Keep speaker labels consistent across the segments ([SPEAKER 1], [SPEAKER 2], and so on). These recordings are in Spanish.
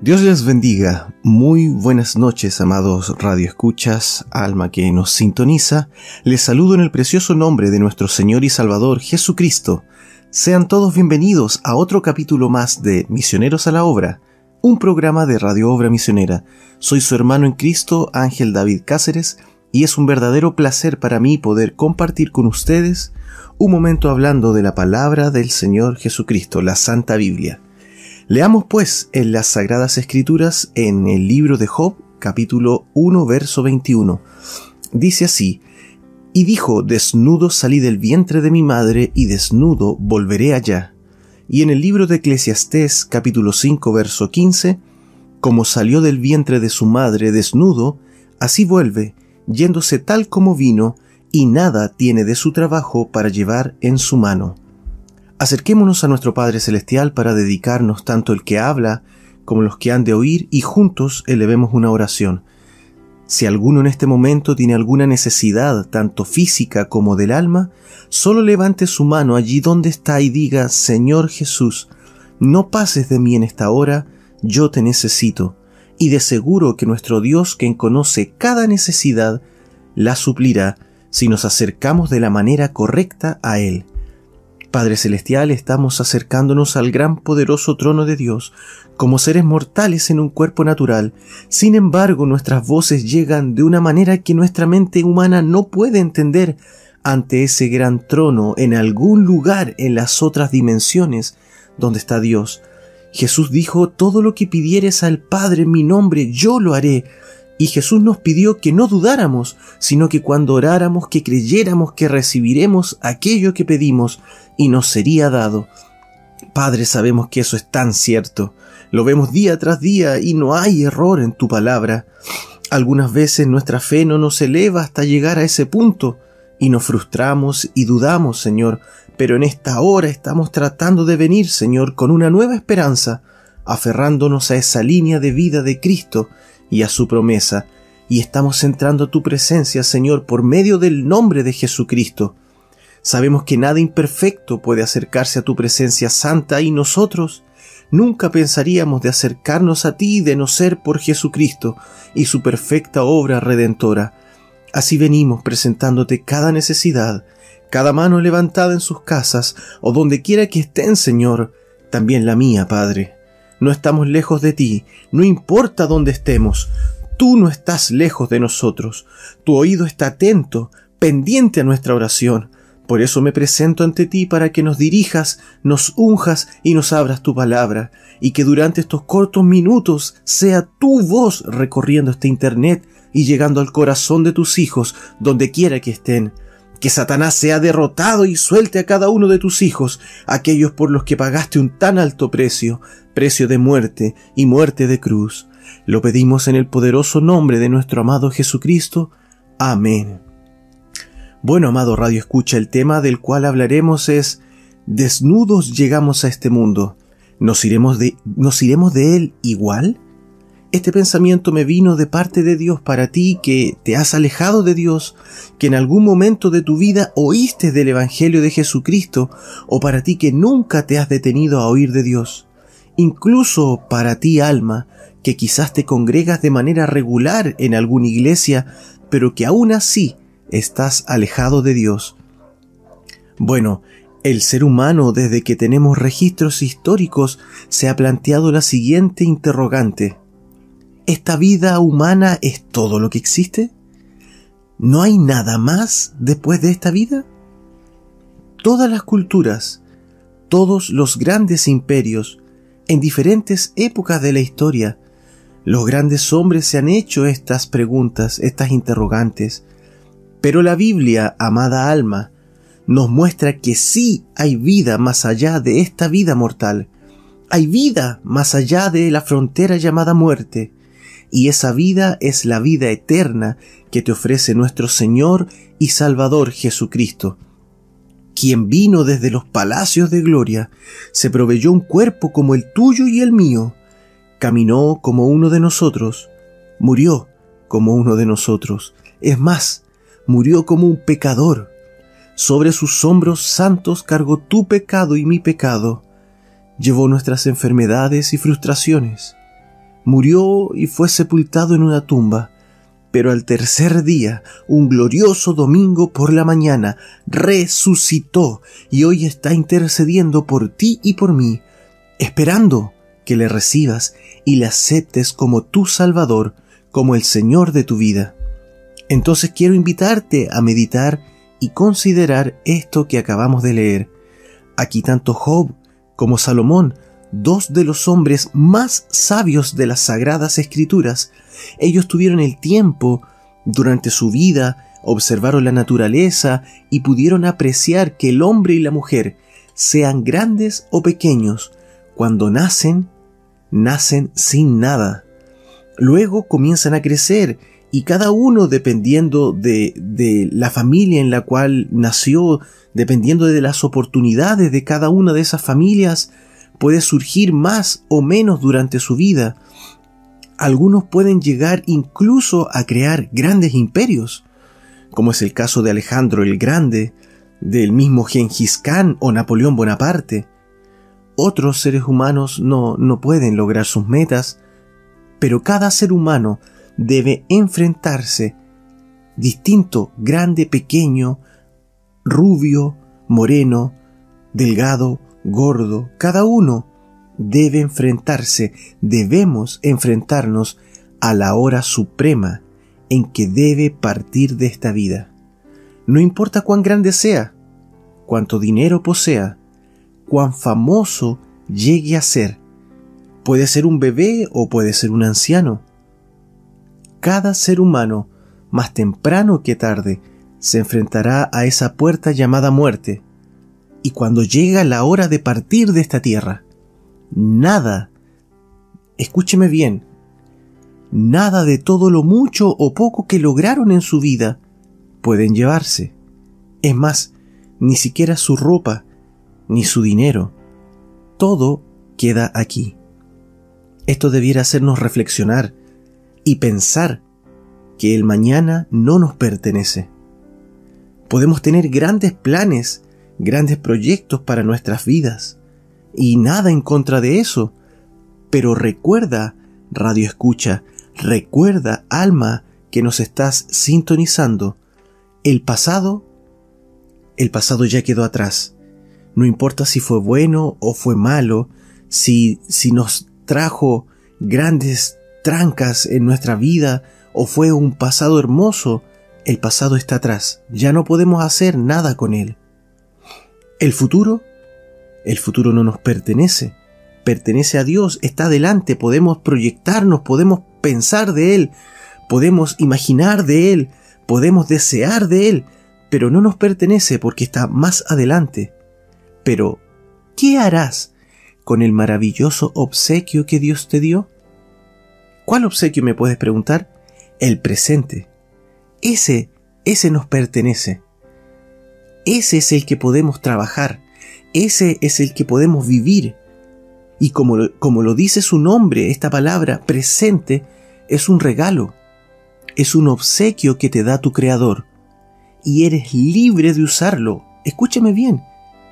[SPEAKER 1] Dios les bendiga. Muy buenas noches, amados radioescuchas, alma que nos sintoniza. Les saludo en el precioso nombre de nuestro Señor y Salvador Jesucristo. Sean todos bienvenidos a otro capítulo más de Misioneros a la Obra, un programa de Radio Obra Misionera. Soy su hermano en Cristo, Ángel David Cáceres, y es un verdadero placer para mí poder compartir con ustedes un momento hablando de la palabra del Señor Jesucristo, la Santa Biblia. Leamos pues en las Sagradas Escrituras en el libro de Job, capítulo 1, verso 21. Dice así, Y dijo, Desnudo salí del vientre de mi madre, y desnudo volveré allá. Y en el libro de Eclesiastés, capítulo 5, verso 15, Como salió del vientre de su madre desnudo, así vuelve, yéndose tal como vino, y nada tiene de su trabajo para llevar en su mano. Acerquémonos a nuestro Padre Celestial para dedicarnos tanto el que habla como los que han de oír y juntos elevemos una oración. Si alguno en este momento tiene alguna necesidad, tanto física como del alma, solo levante su mano allí donde está y diga, Señor Jesús, no pases de mí en esta hora, yo te necesito. Y de seguro que nuestro Dios, quien conoce cada necesidad, la suplirá si nos acercamos de la manera correcta a Él. Padre Celestial, estamos acercándonos al gran poderoso trono de Dios como seres mortales en un cuerpo natural. Sin embargo, nuestras voces llegan de una manera que nuestra mente humana no puede entender ante ese gran trono en algún lugar en las otras dimensiones donde está Dios. Jesús dijo, todo lo que pidieres al Padre en mi nombre, yo lo haré. Y Jesús nos pidió que no dudáramos, sino que cuando oráramos, que creyéramos que recibiremos aquello que pedimos y nos sería dado. Padre, sabemos que eso es tan cierto. Lo vemos día tras día y no hay error en tu palabra. Algunas veces nuestra fe no nos eleva hasta llegar a ese punto y nos frustramos y dudamos, Señor, pero en esta hora estamos tratando de venir, Señor, con una nueva esperanza, aferrándonos a esa línea de vida de Cristo y a su promesa, y estamos entrando tu presencia, Señor, por medio del nombre de Jesucristo. Sabemos que nada imperfecto puede acercarse a tu presencia santa y nosotros nunca pensaríamos de acercarnos a ti de no ser por Jesucristo y su perfecta obra redentora. Así venimos presentándote cada necesidad, cada mano levantada en sus casas o donde quiera que estén, Señor, también la mía, Padre. No estamos lejos de ti, no importa dónde estemos, tú no estás lejos de nosotros, tu oído está atento, pendiente a nuestra oración. Por eso me presento ante ti para que nos dirijas, nos unjas y nos abras tu palabra, y que durante estos cortos minutos sea tu voz recorriendo este Internet y llegando al corazón de tus hijos, donde quiera que estén que Satanás sea derrotado y suelte a cada uno de tus hijos, aquellos por los que pagaste un tan alto precio, precio de muerte y muerte de cruz. Lo pedimos en el poderoso nombre de nuestro amado Jesucristo. Amén. Bueno, amado Radio Escucha, el tema del cual hablaremos es Desnudos llegamos a este mundo. ¿Nos iremos de, ¿nos iremos de él igual? Este pensamiento me vino de parte de Dios para ti que te has alejado de Dios, que en algún momento de tu vida oíste del Evangelio de Jesucristo, o para ti que nunca te has detenido a oír de Dios. Incluso para ti, alma, que quizás te congregas de manera regular en alguna iglesia, pero que aún así estás alejado de Dios. Bueno, el ser humano desde que tenemos registros históricos se ha planteado la siguiente interrogante. ¿Esta vida humana es todo lo que existe? ¿No hay nada más después de esta vida? Todas las culturas, todos los grandes imperios, en diferentes épocas de la historia, los grandes hombres se han hecho estas preguntas, estas interrogantes, pero la Biblia, amada alma, nos muestra que sí hay vida más allá de esta vida mortal, hay vida más allá de la frontera llamada muerte, y esa vida es la vida eterna que te ofrece nuestro Señor y Salvador Jesucristo, quien vino desde los palacios de gloria, se proveyó un cuerpo como el tuyo y el mío, caminó como uno de nosotros, murió como uno de nosotros, es más, murió como un pecador. Sobre sus hombros santos cargó tu pecado y mi pecado, llevó nuestras enfermedades y frustraciones murió y fue sepultado en una tumba. Pero al tercer día, un glorioso domingo por la mañana, resucitó y hoy está intercediendo por ti y por mí, esperando que le recibas y le aceptes como tu Salvador, como el Señor de tu vida. Entonces quiero invitarte a meditar y considerar esto que acabamos de leer. Aquí tanto Job como Salomón, dos de los hombres más sabios de las sagradas escrituras, ellos tuvieron el tiempo durante su vida, observaron la naturaleza y pudieron apreciar que el hombre y la mujer, sean grandes o pequeños, cuando nacen, nacen sin nada. Luego comienzan a crecer y cada uno dependiendo de, de, la familia en la cual nació, dependiendo de las oportunidades de cada una de esas familias, puede surgir más o menos durante su vida. Algunos pueden llegar incluso a crear grandes imperios, como es el caso de Alejandro el Grande, del mismo Gengis Khan o Napoleón Bonaparte. Otros seres humanos no, no pueden lograr sus metas, pero cada ser humano debe enfrentarse distinto, grande, pequeño, rubio, moreno, delgado, gordo, cada uno debe enfrentarse, debemos enfrentarnos a la hora suprema en que debe partir de esta vida. No importa cuán grande sea, cuánto dinero posea, cuán famoso llegue a ser. Puede ser un bebé o puede ser un anciano. Cada ser humano, más temprano que tarde, se enfrentará a esa puerta llamada muerte. Y cuando llega la hora de partir de esta tierra, nada, escúcheme bien, nada de todo lo mucho o poco que lograron en su vida pueden llevarse. Es más, ni siquiera su ropa, ni su dinero. Todo queda aquí. Esto debiera hacernos reflexionar y pensar que el mañana no nos pertenece. Podemos tener grandes planes, grandes proyectos para nuestras vidas, y nada en contra de eso. Pero recuerda, radio escucha, recuerda, alma, que nos estás sintonizando, el pasado, el pasado ya quedó atrás. No importa si fue bueno o fue malo, si, si nos trajo grandes trancas en nuestra vida o fue un pasado hermoso, el pasado está atrás, ya no podemos hacer nada con él. El futuro, el futuro no nos pertenece, pertenece a Dios, está adelante, podemos proyectarnos, podemos pensar de Él, podemos imaginar de Él, podemos desear de Él, pero no nos pertenece porque está más adelante. Pero, ¿qué harás con el maravilloso obsequio que Dios te dio? ¿Cuál obsequio me puedes preguntar? El presente. Ese, ese nos pertenece. Ese es el que podemos trabajar. Ese es el que podemos vivir. Y como, como lo dice su nombre, esta palabra presente es un regalo. Es un obsequio que te da tu Creador. Y eres libre de usarlo. Escúchame bien.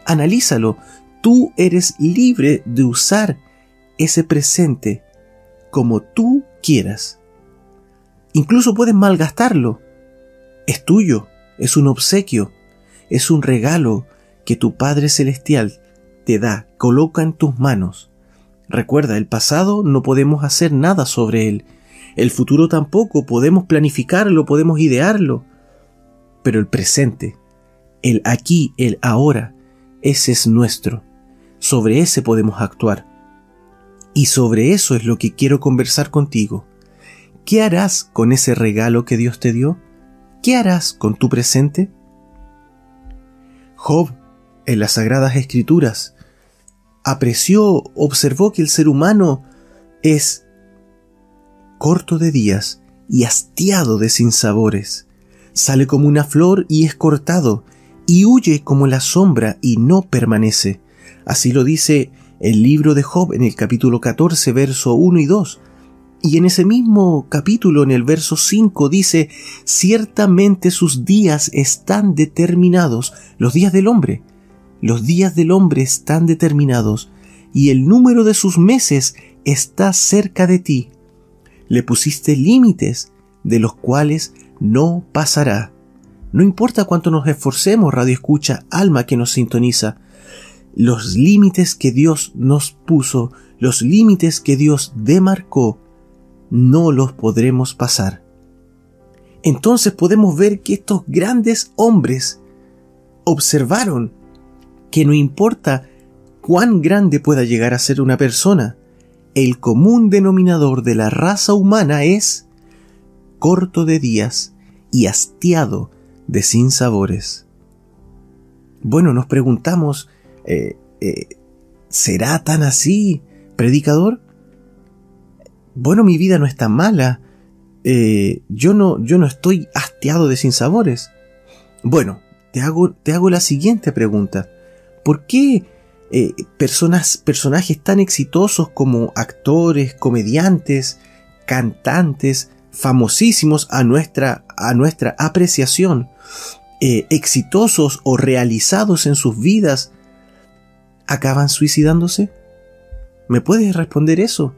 [SPEAKER 1] Analízalo. Tú eres libre de usar ese presente como tú quieras. Incluso puedes malgastarlo. Es tuyo, es un obsequio, es un regalo que tu Padre Celestial te da, coloca en tus manos. Recuerda, el pasado no podemos hacer nada sobre él. El futuro tampoco, podemos planificarlo, podemos idearlo. Pero el presente, el aquí, el ahora, ese es nuestro. Sobre ese podemos actuar. Y sobre eso es lo que quiero conversar contigo. ¿Qué harás con ese regalo que Dios te dio? ¿Qué harás con tu presente? Job, en las Sagradas Escrituras, apreció, observó que el ser humano es corto de días y hastiado de sinsabores. Sale como una flor y es cortado, y huye como la sombra y no permanece. Así lo dice el libro de Job en el capítulo 14, verso 1 y 2. Y en ese mismo capítulo, en el verso 5, dice, ciertamente sus días están determinados, los días del hombre, los días del hombre están determinados, y el número de sus meses está cerca de ti. le pusiste límites de los cuales no pasará. No importa cuánto nos esforcemos, radio escucha, alma que nos sintoniza, los límites que Dios nos puso, los límites que Dios demarcó, no los podremos pasar. Entonces podemos ver que estos grandes hombres observaron que no importa cuán grande pueda llegar a ser una persona, el común denominador de la raza humana es corto de días y hastiado de sinsabores. Bueno, nos preguntamos, eh, eh, ¿será tan así, predicador? Bueno, mi vida no es tan mala. Eh, yo, no, yo no estoy hastiado de sinsabores. Bueno, te hago, te hago la siguiente pregunta. ¿Por qué personas, personajes tan exitosos como actores, comediantes, cantantes, famosísimos a nuestra, a nuestra apreciación, eh, exitosos o realizados en sus vidas, acaban suicidándose? ¿Me puedes responder eso?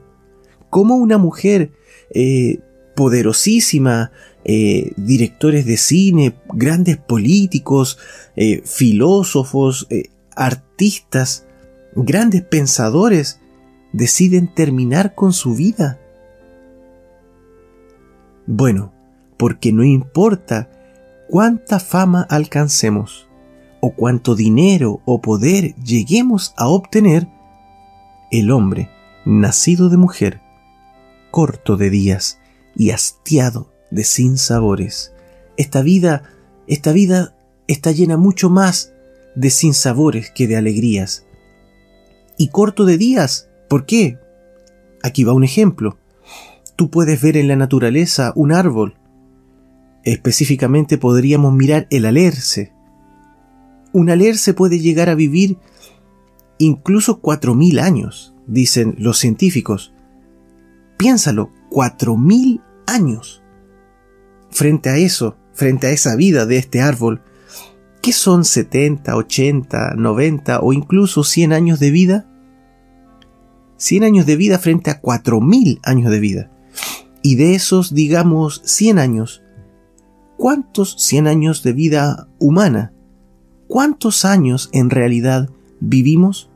[SPEAKER 1] ¿Cómo una mujer eh, poderosísima, eh, directores de cine, grandes políticos, filósofos, artistas, grandes pensadores, deciden terminar con su vida? Bueno, porque no importa cuánta fama alcancemos, o cuánto dinero o poder lleguemos a obtener, el hombre, nacido de mujer, corto de días y hastiado de sinsabores. Esta vida, esta vida está llena mucho más de sinsabores que de alegrías. Y corto de días, ¿por qué? Aquí va un ejemplo. Tú puedes ver en la naturaleza un árbol. Específicamente podríamos mirar el alerce. Un alerce puede llegar a vivir incluso cuatro mil años, dicen los científicos. Piénsalo, cuatro mil años. Frente a eso, frente a esa vida de este árbol, ¿qué son 70, 80, 90 o incluso 100 años de vida? 100 años de vida frente a mil años de vida. Y de esos, digamos, 100 años, ¿cuántos 100 años de vida humana? ¿Cuántos años en realidad vivimos?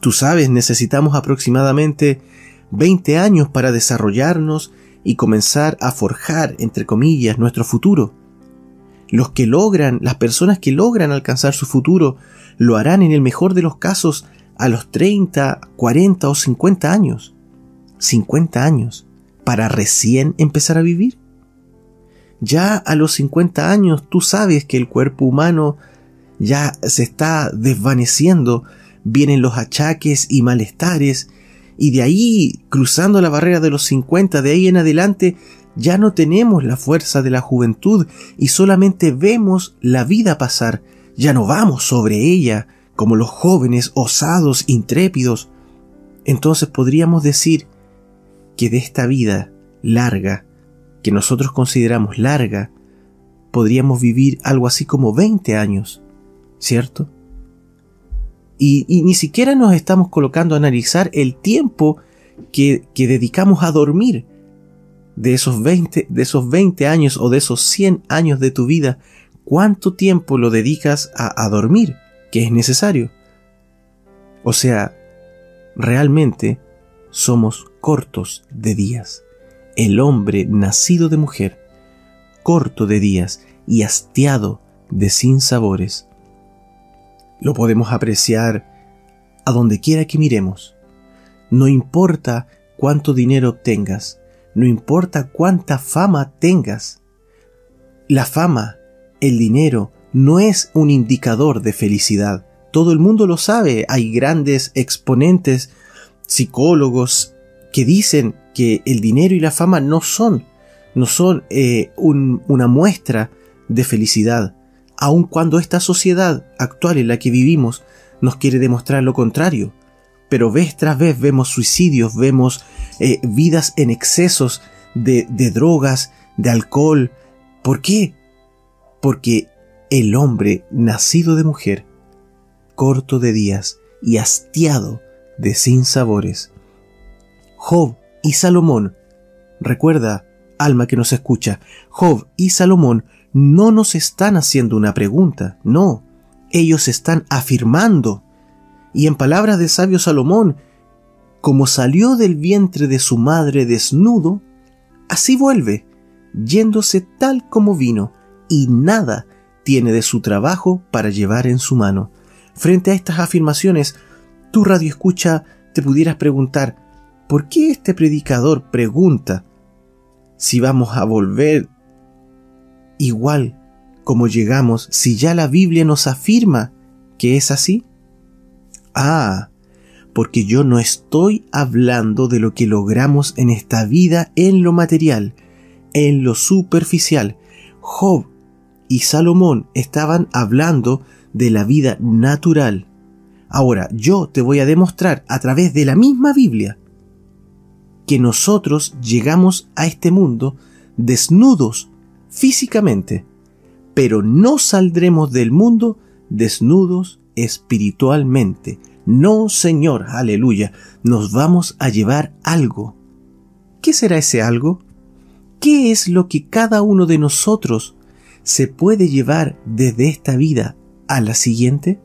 [SPEAKER 1] Tú sabes, necesitamos aproximadamente 20 años para desarrollarnos y comenzar a forjar, entre comillas, nuestro futuro. Los que logran, las personas que logran alcanzar su futuro, lo harán en el mejor de los casos a los 30, 40 o 50 años. 50 años para recién empezar a vivir? Ya a los 50 años tú sabes que el cuerpo humano ya se está desvaneciendo, vienen los achaques y malestares, y de ahí, cruzando la barrera de los 50, de ahí en adelante, ya no tenemos la fuerza de la juventud y solamente vemos la vida pasar, ya no vamos sobre ella como los jóvenes osados, intrépidos. Entonces podríamos decir que de esta vida larga, que nosotros consideramos larga, podríamos vivir algo así como 20 años, ¿cierto? Y, ni siquiera nos estamos colocando a analizar el tiempo que, que, dedicamos a dormir. De esos, 20, de esos 20 años o de esos 100 años de tu vida, ¿cuánto tiempo lo dedicas a, a dormir? Que es necesario. O sea, realmente somos cortos de días. El hombre nacido de mujer, corto de días y hastiado de sinsabores. Lo podemos apreciar a donde quiera que miremos. No importa cuánto dinero obtengas, no importa cuánta fama tengas. La fama, el dinero, no es un indicador de felicidad. Todo el mundo lo sabe. Hay grandes exponentes psicólogos que dicen que el dinero y la fama no son, no son eh, una muestra de felicidad, aun cuando esta sociedad actual en la que vivimos nos quiere demostrar lo contrario. Pero vez tras vez vemos suicidios, vemos eh, vidas en excesos de, de drogas, de alcohol. ¿Por qué? Porque el hombre nacido de mujer, corto de días y hastiado de sinsabores. Job y Salomón Recuerda, alma que nos escucha, Job y Salomón no nos están haciendo una pregunta, no, ellos están afirmando. Y en palabras del sabio Salomón, como salió del vientre de su madre desnudo, así vuelve, yéndose tal como vino, y nada tiene de su trabajo para llevar en su mano. Frente a estas afirmaciones, tu radio escucha te pudieras preguntar, ¿por qué este predicador pregunta si vamos a volver igual como llegamos si ya la Biblia nos afirma que es así? Ah, porque yo no estoy hablando de lo que logramos en esta vida en lo material, en lo superficial. Job y Salomón estaban hablando de la vida natural. Ahora, yo te voy a demostrar a través de la misma Biblia que nosotros llegamos a este mundo desnudos físicamente, pero no saldremos del mundo desnudos espiritualmente. No, Señor, aleluya, nos vamos a llevar algo. ¿Qué será ese algo? ¿Qué es lo que cada uno de nosotros se puede llevar desde esta vida a la siguiente?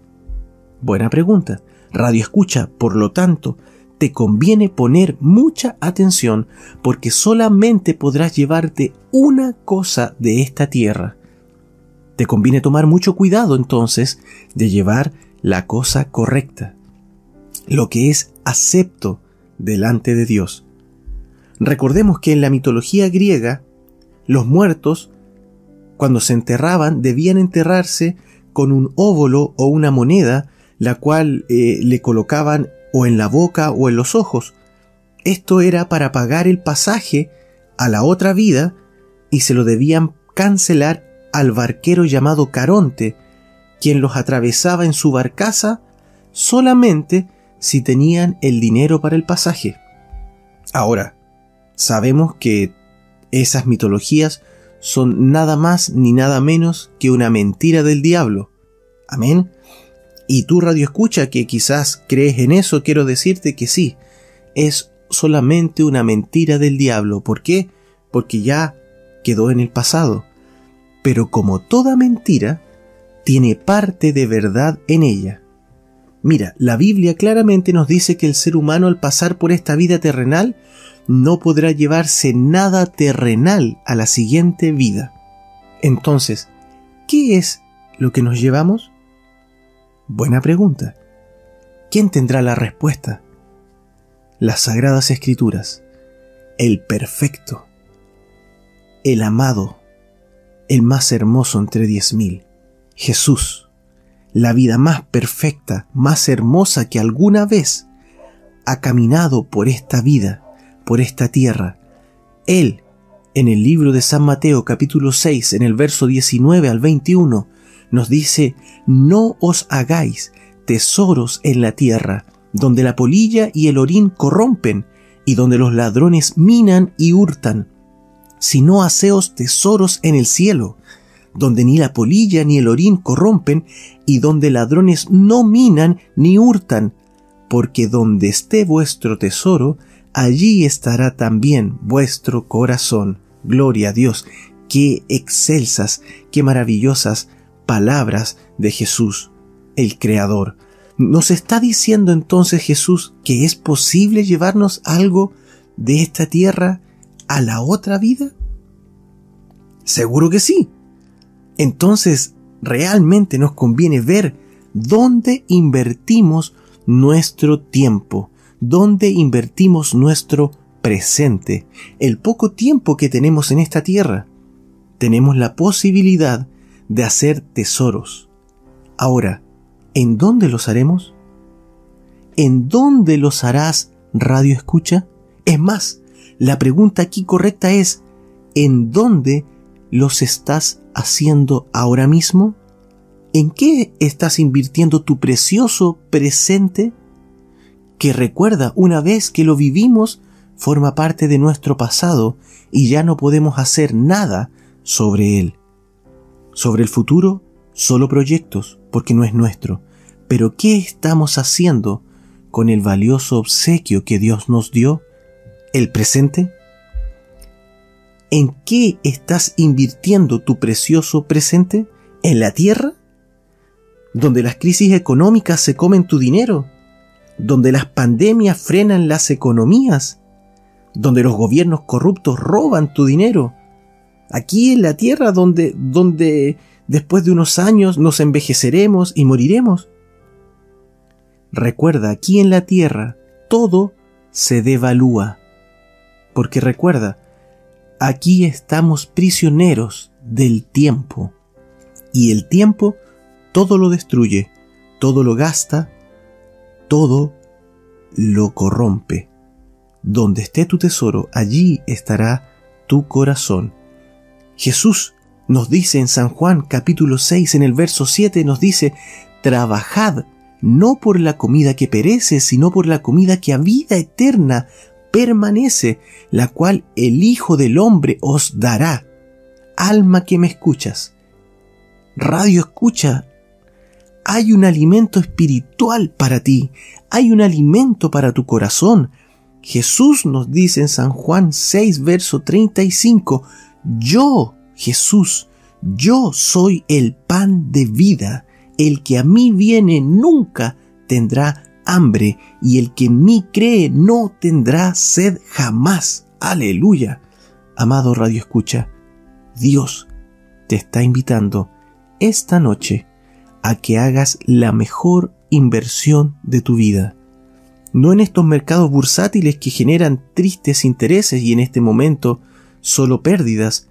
[SPEAKER 1] Buena pregunta. Radio escucha, por lo tanto, te conviene poner mucha atención porque solamente podrás llevarte una cosa de esta tierra. Te conviene tomar mucho cuidado entonces de llevar la cosa correcta, lo que es acepto delante de Dios. Recordemos que en la mitología griega, los muertos, cuando se enterraban, debían enterrarse con un óvulo o una moneda, la cual eh, le colocaban o en la boca o en los ojos. Esto era para pagar el pasaje a la otra vida y se lo debían cancelar al barquero llamado Caronte, quien los atravesaba en su barcaza solamente si tenían el dinero para el pasaje. Ahora, sabemos que esas mitologías son nada más ni nada menos que una mentira del diablo. Amén y tú radio escucha que quizás crees en eso, quiero decirte que sí, es solamente una mentira del diablo. ¿Por qué? Porque ya quedó en el pasado. Pero como toda mentira, tiene parte de verdad en ella. Mira, la Biblia claramente nos dice que el ser humano al pasar por esta vida terrenal no podrá llevarse nada terrenal a la siguiente vida. Entonces, ¿qué es lo que nos llevamos? Buena pregunta. ¿Quién tendrá la respuesta? Las sagradas escrituras, el perfecto, el amado, el más hermoso entre diez mil, Jesús, la vida más perfecta, más hermosa que alguna vez ha caminado por esta vida, por esta tierra. Él, en el libro de San Mateo capítulo 6, en el verso 19 al 21, nos dice, no os hagáis tesoros en la tierra, donde la polilla y el orín corrompen, y donde los ladrones minan y hurtan, sino haceos tesoros en el cielo, donde ni la polilla ni el orín corrompen, y donde ladrones no minan ni hurtan, porque donde esté vuestro tesoro, allí estará también vuestro corazón. Gloria a Dios. Qué excelsas, qué maravillosas palabras de Jesús, el Creador. ¿Nos está diciendo entonces Jesús que es posible llevarnos algo de esta tierra a la otra vida? Seguro que sí. Entonces, realmente nos conviene ver dónde invertimos nuestro tiempo, dónde invertimos nuestro presente, el poco tiempo que tenemos en esta tierra. Tenemos la posibilidad de hacer tesoros. Ahora, ¿en dónde los haremos? ¿En dónde los harás, radio escucha? Es más, la pregunta aquí correcta es, ¿en dónde los estás haciendo ahora mismo? ¿En qué estás invirtiendo tu precioso presente? Que recuerda, una vez que lo vivimos, forma parte de nuestro pasado y ya no podemos hacer nada sobre él. Sobre el futuro, solo proyectos, porque no es nuestro. Pero ¿qué estamos haciendo con el valioso obsequio que Dios nos dio? ¿El presente? ¿En qué estás invirtiendo tu precioso presente? ¿En la tierra? ¿Donde las crisis económicas se comen tu dinero? ¿Donde las pandemias frenan las economías? ¿Donde los gobiernos corruptos roban tu dinero? Aquí en la tierra donde, donde después de unos años nos envejeceremos y moriremos. Recuerda, aquí en la tierra todo se devalúa. Porque recuerda, aquí estamos prisioneros del tiempo. Y el tiempo todo lo destruye, todo lo gasta, todo lo corrompe. Donde esté tu tesoro, allí estará tu corazón. Jesús nos dice en San Juan capítulo 6 en el verso 7 nos dice, trabajad no por la comida que perece, sino por la comida que a vida eterna permanece, la cual el Hijo del Hombre os dará. Alma que me escuchas, radio escucha, hay un alimento espiritual para ti, hay un alimento para tu corazón. Jesús nos dice en San Juan 6, verso 35, yo, Jesús, yo soy el pan de vida, el que a mí viene nunca tendrá hambre, y el que en mí cree no tendrá sed jamás. Aleluya. Amado Radio Escucha, Dios te está invitando esta noche a que hagas la mejor inversión de tu vida. No en estos mercados bursátiles que generan tristes intereses y en este momento solo pérdidas,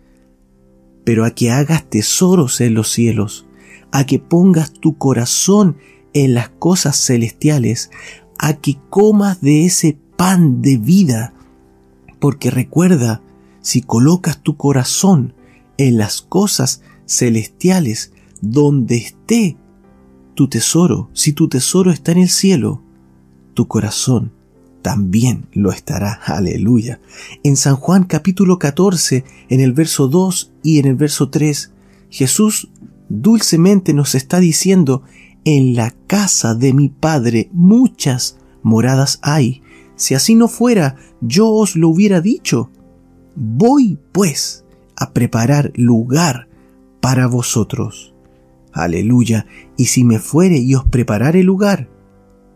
[SPEAKER 1] pero a que hagas tesoros en los cielos, a que pongas tu corazón en las cosas celestiales, a que comas de ese pan de vida, porque recuerda, si colocas tu corazón en las cosas celestiales, donde esté tu tesoro, si tu tesoro está en el cielo, tu corazón también lo estará. Aleluya. En San Juan capítulo 14, en el verso 2 y en el verso 3, Jesús dulcemente nos está diciendo, en la casa de mi Padre muchas moradas hay. Si así no fuera, yo os lo hubiera dicho. Voy, pues, a preparar lugar para vosotros. Aleluya. Y si me fuere y os preparare lugar,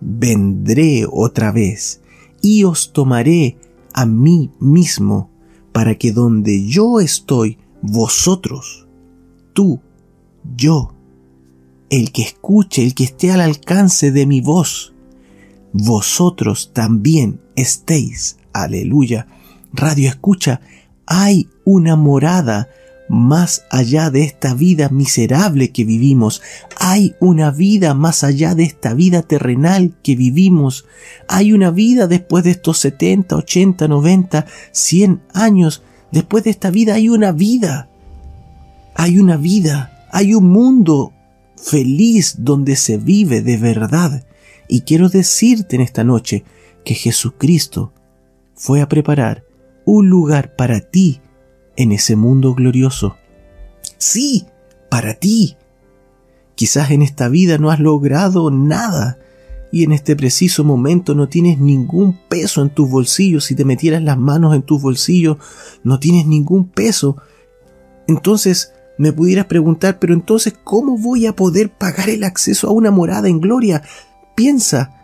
[SPEAKER 1] vendré otra vez y os tomaré a mí mismo, para que donde yo estoy, vosotros, tú, yo, el que escuche, el que esté al alcance de mi voz, vosotros también estéis. Aleluya. Radio escucha, hay una morada más allá de esta vida miserable que vivimos. Hay una vida más allá de esta vida terrenal que vivimos. Hay una vida después de estos 70, 80, 90, 100 años. Después de esta vida hay una vida. Hay una vida. Hay un mundo feliz donde se vive de verdad. Y quiero decirte en esta noche que Jesucristo fue a preparar un lugar para ti en ese mundo glorioso. Sí, para ti. Quizás en esta vida no has logrado nada y en este preciso momento no tienes ningún peso en tus bolsillos. Si te metieras las manos en tus bolsillos, no tienes ningún peso. Entonces me pudieras preguntar, pero entonces, ¿cómo voy a poder pagar el acceso a una morada en gloria? Piensa,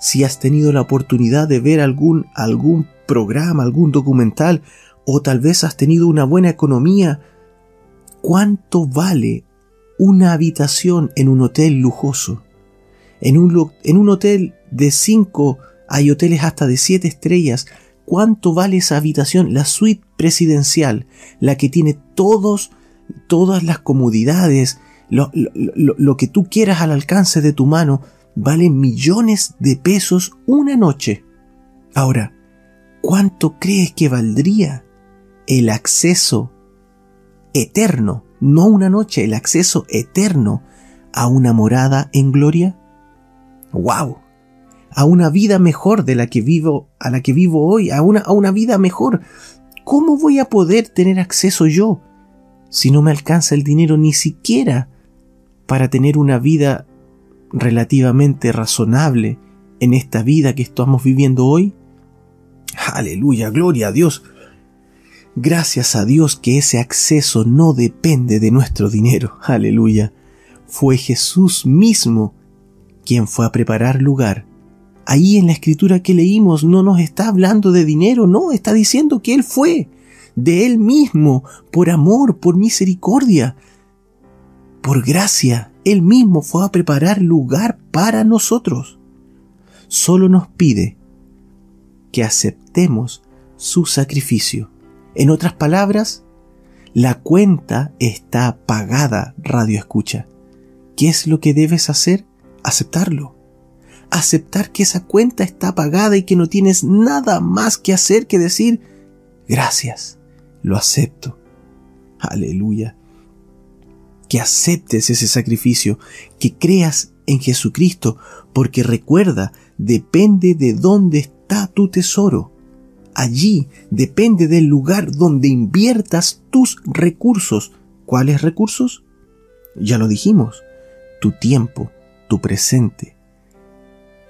[SPEAKER 1] si has tenido la oportunidad de ver algún, algún programa, algún documental o tal vez has tenido una buena economía. ¿Cuánto vale una habitación en un hotel lujoso? En un, en un hotel de 5, hay hoteles hasta de 7 estrellas. ¿Cuánto vale esa habitación? La suite presidencial, la que tiene todos, todas las comodidades, lo, lo que tú quieras al alcance de tu mano, vale millones de pesos una noche. Ahora, ¿cuánto crees que valdría el acceso eterno, no una noche, el acceso eterno a una morada en gloria? ¡Wow! A una vida mejor de la que vivo, a la que vivo hoy, a una, a una vida mejor. ¿Cómo voy a poder tener acceso yo si no me alcanza el dinero ni siquiera para tener una vida relativamente razonable en esta vida que estamos viviendo hoy? Aleluya, gloria a Dios. Gracias a Dios que ese acceso no depende de nuestro dinero. Aleluya. Fue Jesús mismo quien fue a preparar lugar. Ahí en la escritura que leímos no nos está hablando de dinero, no, está diciendo que Él fue, de Él mismo, por amor, por misericordia, por gracia. Él mismo fue a preparar lugar para nosotros. Solo nos pide que aceptemos su sacrificio. En otras palabras, la cuenta está pagada, radio escucha. ¿Qué es lo que debes hacer? Aceptarlo. Aceptar que esa cuenta está pagada y que no tienes nada más que hacer que decir, gracias, lo acepto. Aleluya. Que aceptes ese sacrificio, que creas en Jesucristo, porque recuerda, depende de dónde está tu tesoro. Allí depende del lugar donde inviertas tus recursos. ¿Cuáles recursos? Ya lo dijimos, tu tiempo, tu presente,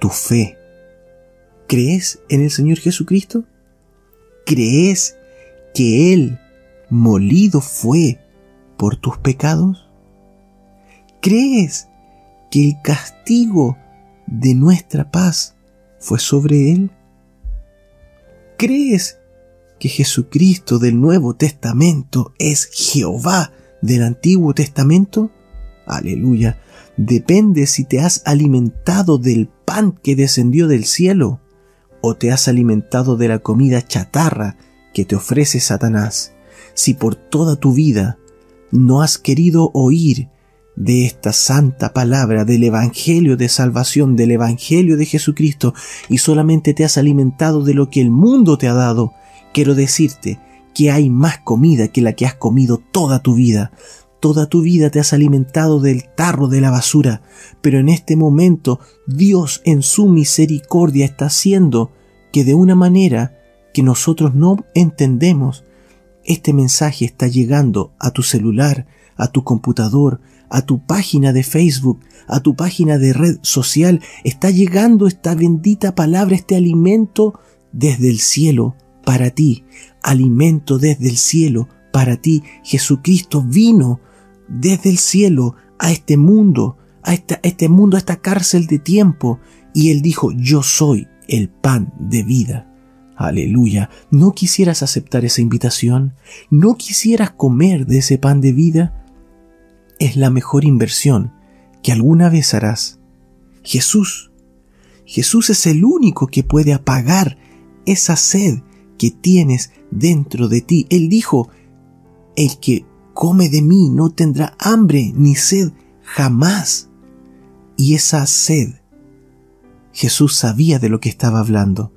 [SPEAKER 1] tu fe. ¿Crees en el Señor Jesucristo? ¿Crees que Él molido fue por tus pecados? ¿Crees que el castigo de nuestra paz fue sobre Él? ¿Crees que Jesucristo del Nuevo Testamento es Jehová del Antiguo Testamento? Aleluya. Depende si te has alimentado del pan que descendió del cielo o te has alimentado de la comida chatarra que te ofrece Satanás. Si por toda tu vida no has querido oír de esta santa palabra del Evangelio de salvación, del Evangelio de Jesucristo, y solamente te has alimentado de lo que el mundo te ha dado, quiero decirte que hay más comida que la que has comido toda tu vida. Toda tu vida te has alimentado del tarro de la basura, pero en este momento Dios en su misericordia está haciendo que de una manera que nosotros no entendemos, este mensaje está llegando a tu celular, a tu computador, a tu página de Facebook, a tu página de red social, está llegando esta bendita palabra, este alimento desde el cielo para ti, alimento desde el cielo para ti. Jesucristo vino desde el cielo a este mundo, a, este mundo, a esta cárcel de tiempo, y Él dijo, yo soy el pan de vida. Aleluya. ¿No quisieras aceptar esa invitación? ¿No quisieras comer de ese pan de vida? Es la mejor inversión que alguna vez harás. Jesús. Jesús es el único que puede apagar esa sed que tienes dentro de ti. Él dijo, el que come de mí no tendrá hambre ni sed jamás. Y esa sed, Jesús sabía de lo que estaba hablando,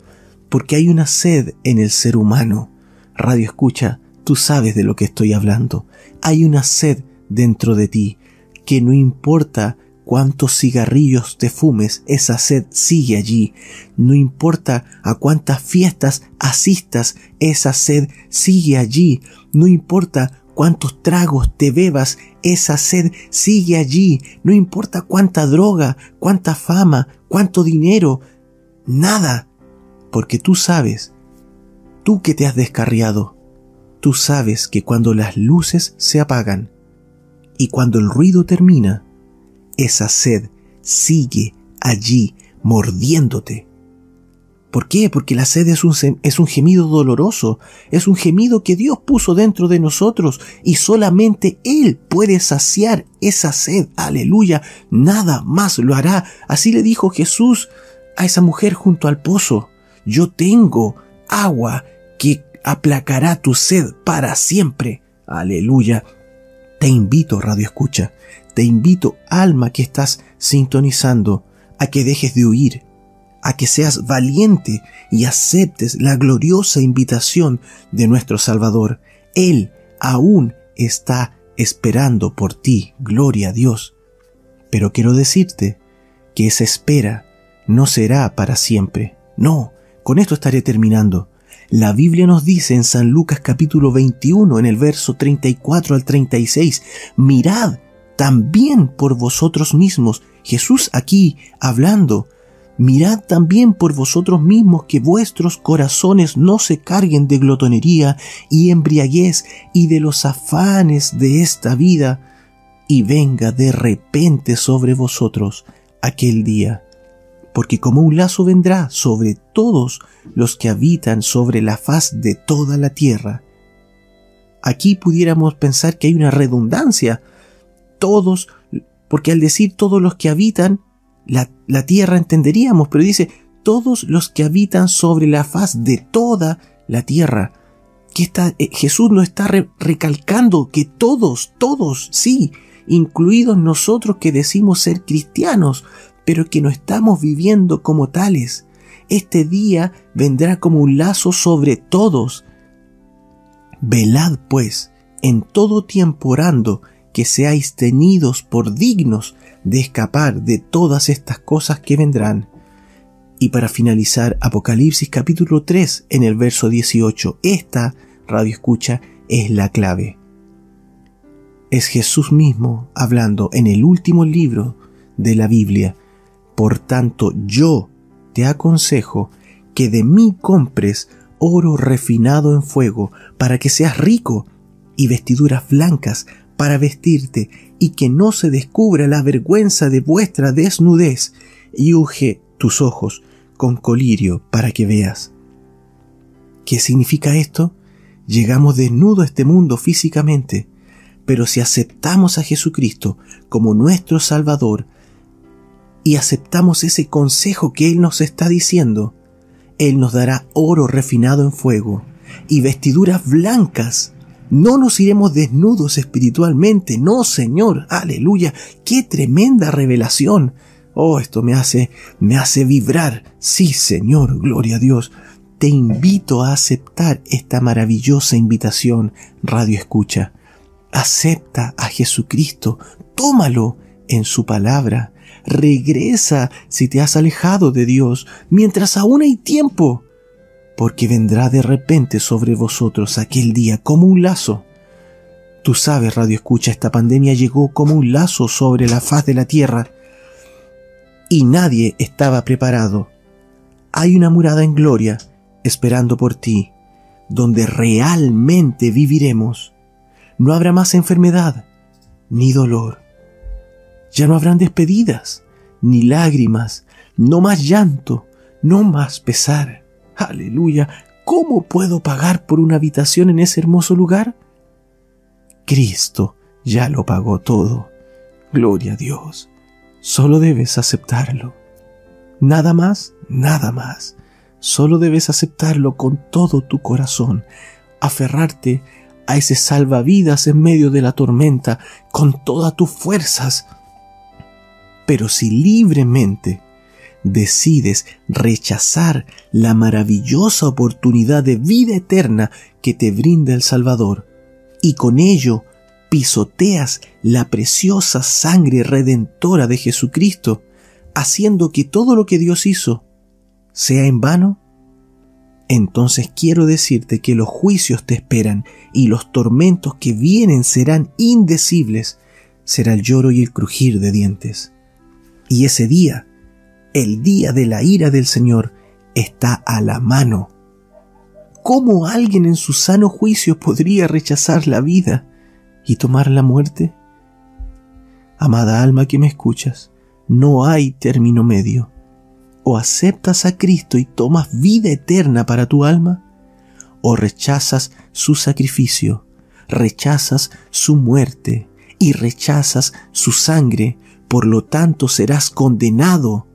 [SPEAKER 1] porque hay una sed en el ser humano. Radio escucha, tú sabes de lo que estoy hablando. Hay una sed dentro de ti, que no importa cuántos cigarrillos te fumes, esa sed sigue allí. No importa a cuántas fiestas asistas, esa sed sigue allí. No importa cuántos tragos te bebas, esa sed sigue allí. No importa cuánta droga, cuánta fama, cuánto dinero, nada. Porque tú sabes, tú que te has descarriado, tú sabes que cuando las luces se apagan, y cuando el ruido termina, esa sed sigue allí mordiéndote. ¿Por qué? Porque la sed es un, es un gemido doloroso, es un gemido que Dios puso dentro de nosotros y solamente Él puede saciar esa sed. Aleluya, nada más lo hará. Así le dijo Jesús a esa mujer junto al pozo. Yo tengo agua que aplacará tu sed para siempre. Aleluya. Te invito, Radio Escucha, te invito, alma que estás sintonizando, a que dejes de huir, a que seas valiente y aceptes la gloriosa invitación de nuestro Salvador. Él aún está esperando por ti, gloria a Dios. Pero quiero decirte que esa espera no será para siempre. No, con esto estaré terminando. La Biblia nos dice en San Lucas capítulo 21 en el verso 34 al 36, mirad también por vosotros mismos. Jesús aquí hablando Mirad también por vosotros mismos que vuestros corazones no se carguen de glotonería y embriaguez y de los afanes de esta vida, y venga de repente sobre vosotros aquel día. Porque como un lazo vendrá sobre todos los que habitan sobre la faz de toda la tierra. Aquí pudiéramos pensar que hay una redundancia. Todos, porque al decir todos los que habitan, la, tierra entenderíamos, pero dice todos los que habitan sobre la faz de toda la tierra. Que está, eh, Jesús no está recalcando que todos, todos, sí, incluidos nosotros que decimos ser cristianos, pero que no estamos viviendo como tales. Este día vendrá como un lazo sobre todos. Velad, pues, en todo tiempo orando, que seáis tenidos por dignos de escapar de todas estas cosas que vendrán. Y para finalizar, Apocalipsis capítulo 3 en el verso 18, esta radio escucha es la clave. Es Jesús mismo hablando en el último libro de la Biblia. Por tanto, yo te aconsejo que de mí compres oro refinado en fuego para que seas rico y vestiduras blancas para vestirte y que no se descubra la vergüenza de vuestra desnudez, y unge tus ojos con colirio para que veas. ¿Qué significa esto? Llegamos desnudos a este mundo físicamente, pero si aceptamos a Jesucristo como nuestro Salvador y aceptamos ese consejo que Él nos está diciendo, Él nos dará oro refinado en fuego y vestiduras blancas no nos iremos desnudos espiritualmente, no, Señor, aleluya, qué tremenda revelación. Oh, esto me hace, me hace vibrar. Sí, Señor, gloria a Dios. Te invito a aceptar esta maravillosa invitación, Radio Escucha. Acepta a Jesucristo, tómalo en su palabra. Regresa si te has alejado de Dios, mientras aún hay tiempo porque vendrá de repente sobre vosotros aquel día como un lazo. Tú sabes, Radio Escucha, esta pandemia llegó como un lazo sobre la faz de la tierra y nadie estaba preparado. Hay una murada en gloria esperando por ti, donde realmente viviremos. No habrá más enfermedad ni dolor. Ya no habrán despedidas ni lágrimas, no más llanto, no más pesar Aleluya. ¿Cómo puedo pagar por una habitación en ese hermoso lugar? Cristo ya lo pagó todo. Gloria a Dios. Solo debes aceptarlo. Nada más, nada más. Solo debes aceptarlo con todo tu corazón, aferrarte a ese salvavidas en medio de la tormenta con todas tus fuerzas. Pero si libremente decides rechazar la maravillosa oportunidad de vida eterna que te brinda el Salvador y con ello pisoteas la preciosa sangre redentora de Jesucristo, haciendo que todo lo que Dios hizo sea en vano, entonces quiero decirte que los juicios te esperan y los tormentos que vienen serán indecibles, será el lloro y el crujir de dientes. Y ese día el día de la ira del Señor está a la mano. ¿Cómo alguien en su sano juicio podría rechazar la vida y tomar la muerte? Amada alma que me escuchas, no hay término medio. O aceptas a Cristo y tomas vida eterna para tu alma, o rechazas su sacrificio, rechazas su muerte y rechazas su sangre, por lo tanto serás condenado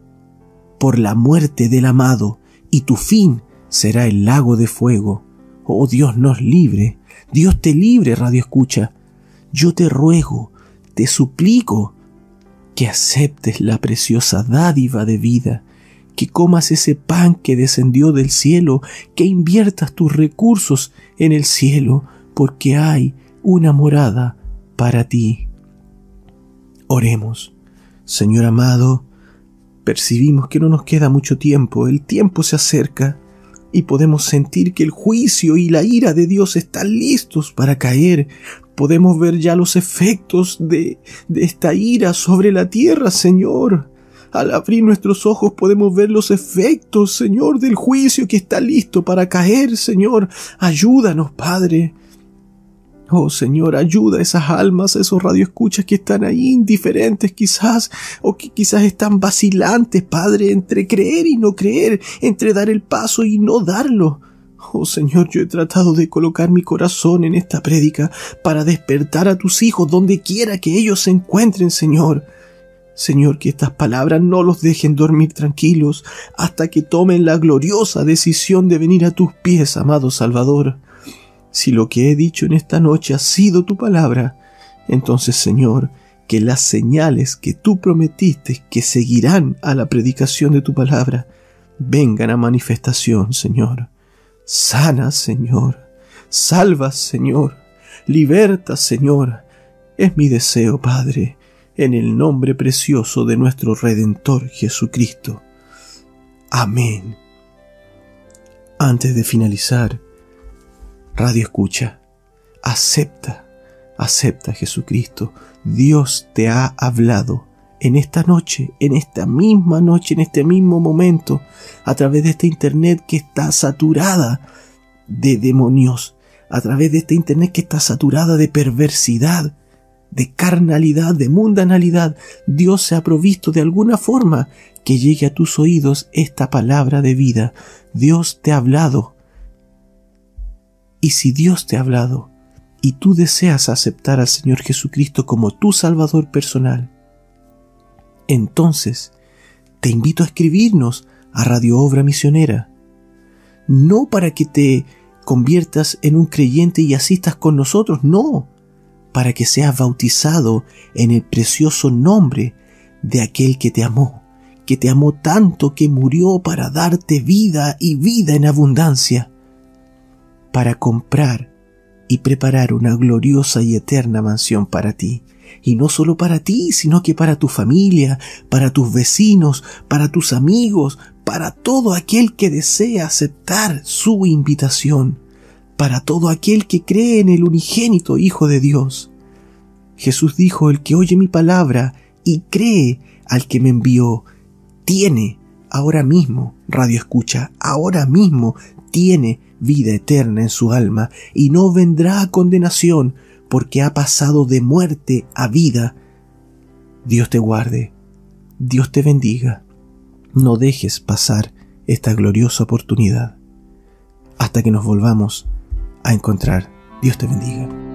[SPEAKER 1] por la muerte del amado, y tu fin será el lago de fuego. Oh Dios nos libre, Dios te libre, Radio Escucha. Yo te ruego, te suplico, que aceptes la preciosa dádiva de vida, que comas ese pan que descendió del cielo, que inviertas tus recursos en el cielo, porque hay una morada para ti. Oremos. Señor amado, Percibimos que no nos queda mucho tiempo, el tiempo se acerca y podemos sentir que el juicio y la ira de Dios están listos para caer. Podemos ver ya los efectos de, de esta ira sobre la tierra, Señor. al abrir nuestros ojos podemos ver los efectos, Señor, del juicio que está listo para caer, Señor. Ayúdanos, Padre. Oh Señor, ayuda a esas almas, a esos radioescuchas que están ahí indiferentes quizás, o que quizás están vacilantes, Padre, entre creer y no creer, entre dar el paso y no darlo. Oh Señor, yo he tratado de colocar mi corazón en esta prédica para despertar a tus hijos donde quiera que ellos se encuentren, Señor. Señor, que estas palabras no los dejen dormir tranquilos hasta que tomen la gloriosa decisión de venir a tus pies, amado Salvador. Si lo que he dicho en esta noche ha sido tu palabra, entonces, Señor, que las señales que tú prometiste que seguirán a la predicación de tu palabra vengan a manifestación, Señor. Sana, Señor. Salva, Señor. Liberta, Señor. Es mi deseo, Padre, en el nombre precioso de nuestro Redentor Jesucristo. Amén. Antes de finalizar, Radio escucha, acepta, acepta Jesucristo. Dios te ha hablado en esta noche, en esta misma noche, en este mismo momento, a través de esta internet que está saturada de demonios, a través de esta internet que está saturada de perversidad, de carnalidad, de mundanalidad, Dios se ha provisto de alguna forma que llegue a tus oídos esta palabra de vida. Dios te ha hablado. Y si Dios te ha hablado y tú deseas aceptar al Señor Jesucristo como tu Salvador personal, entonces te invito a escribirnos a Radio Obra Misionera. No para que te conviertas en un creyente y asistas con nosotros, no, para que seas bautizado en el precioso nombre de aquel que te amó, que te amó tanto que murió para darte vida y vida en abundancia, para comprar y preparar una gloriosa y eterna mansión para ti y no solo para ti, sino que para tu familia, para tus vecinos, para tus amigos, para todo aquel que desea aceptar su invitación, para todo aquel que cree en el unigénito Hijo de Dios. Jesús dijo, el que oye mi palabra y cree al que me envió, tiene ahora mismo, radio escucha, ahora mismo tiene vida eterna en su alma y no vendrá a condenación, porque ha pasado de muerte a vida. Dios te guarde, Dios te bendiga. No dejes pasar esta gloriosa oportunidad hasta que nos volvamos a encontrar. Dios te bendiga.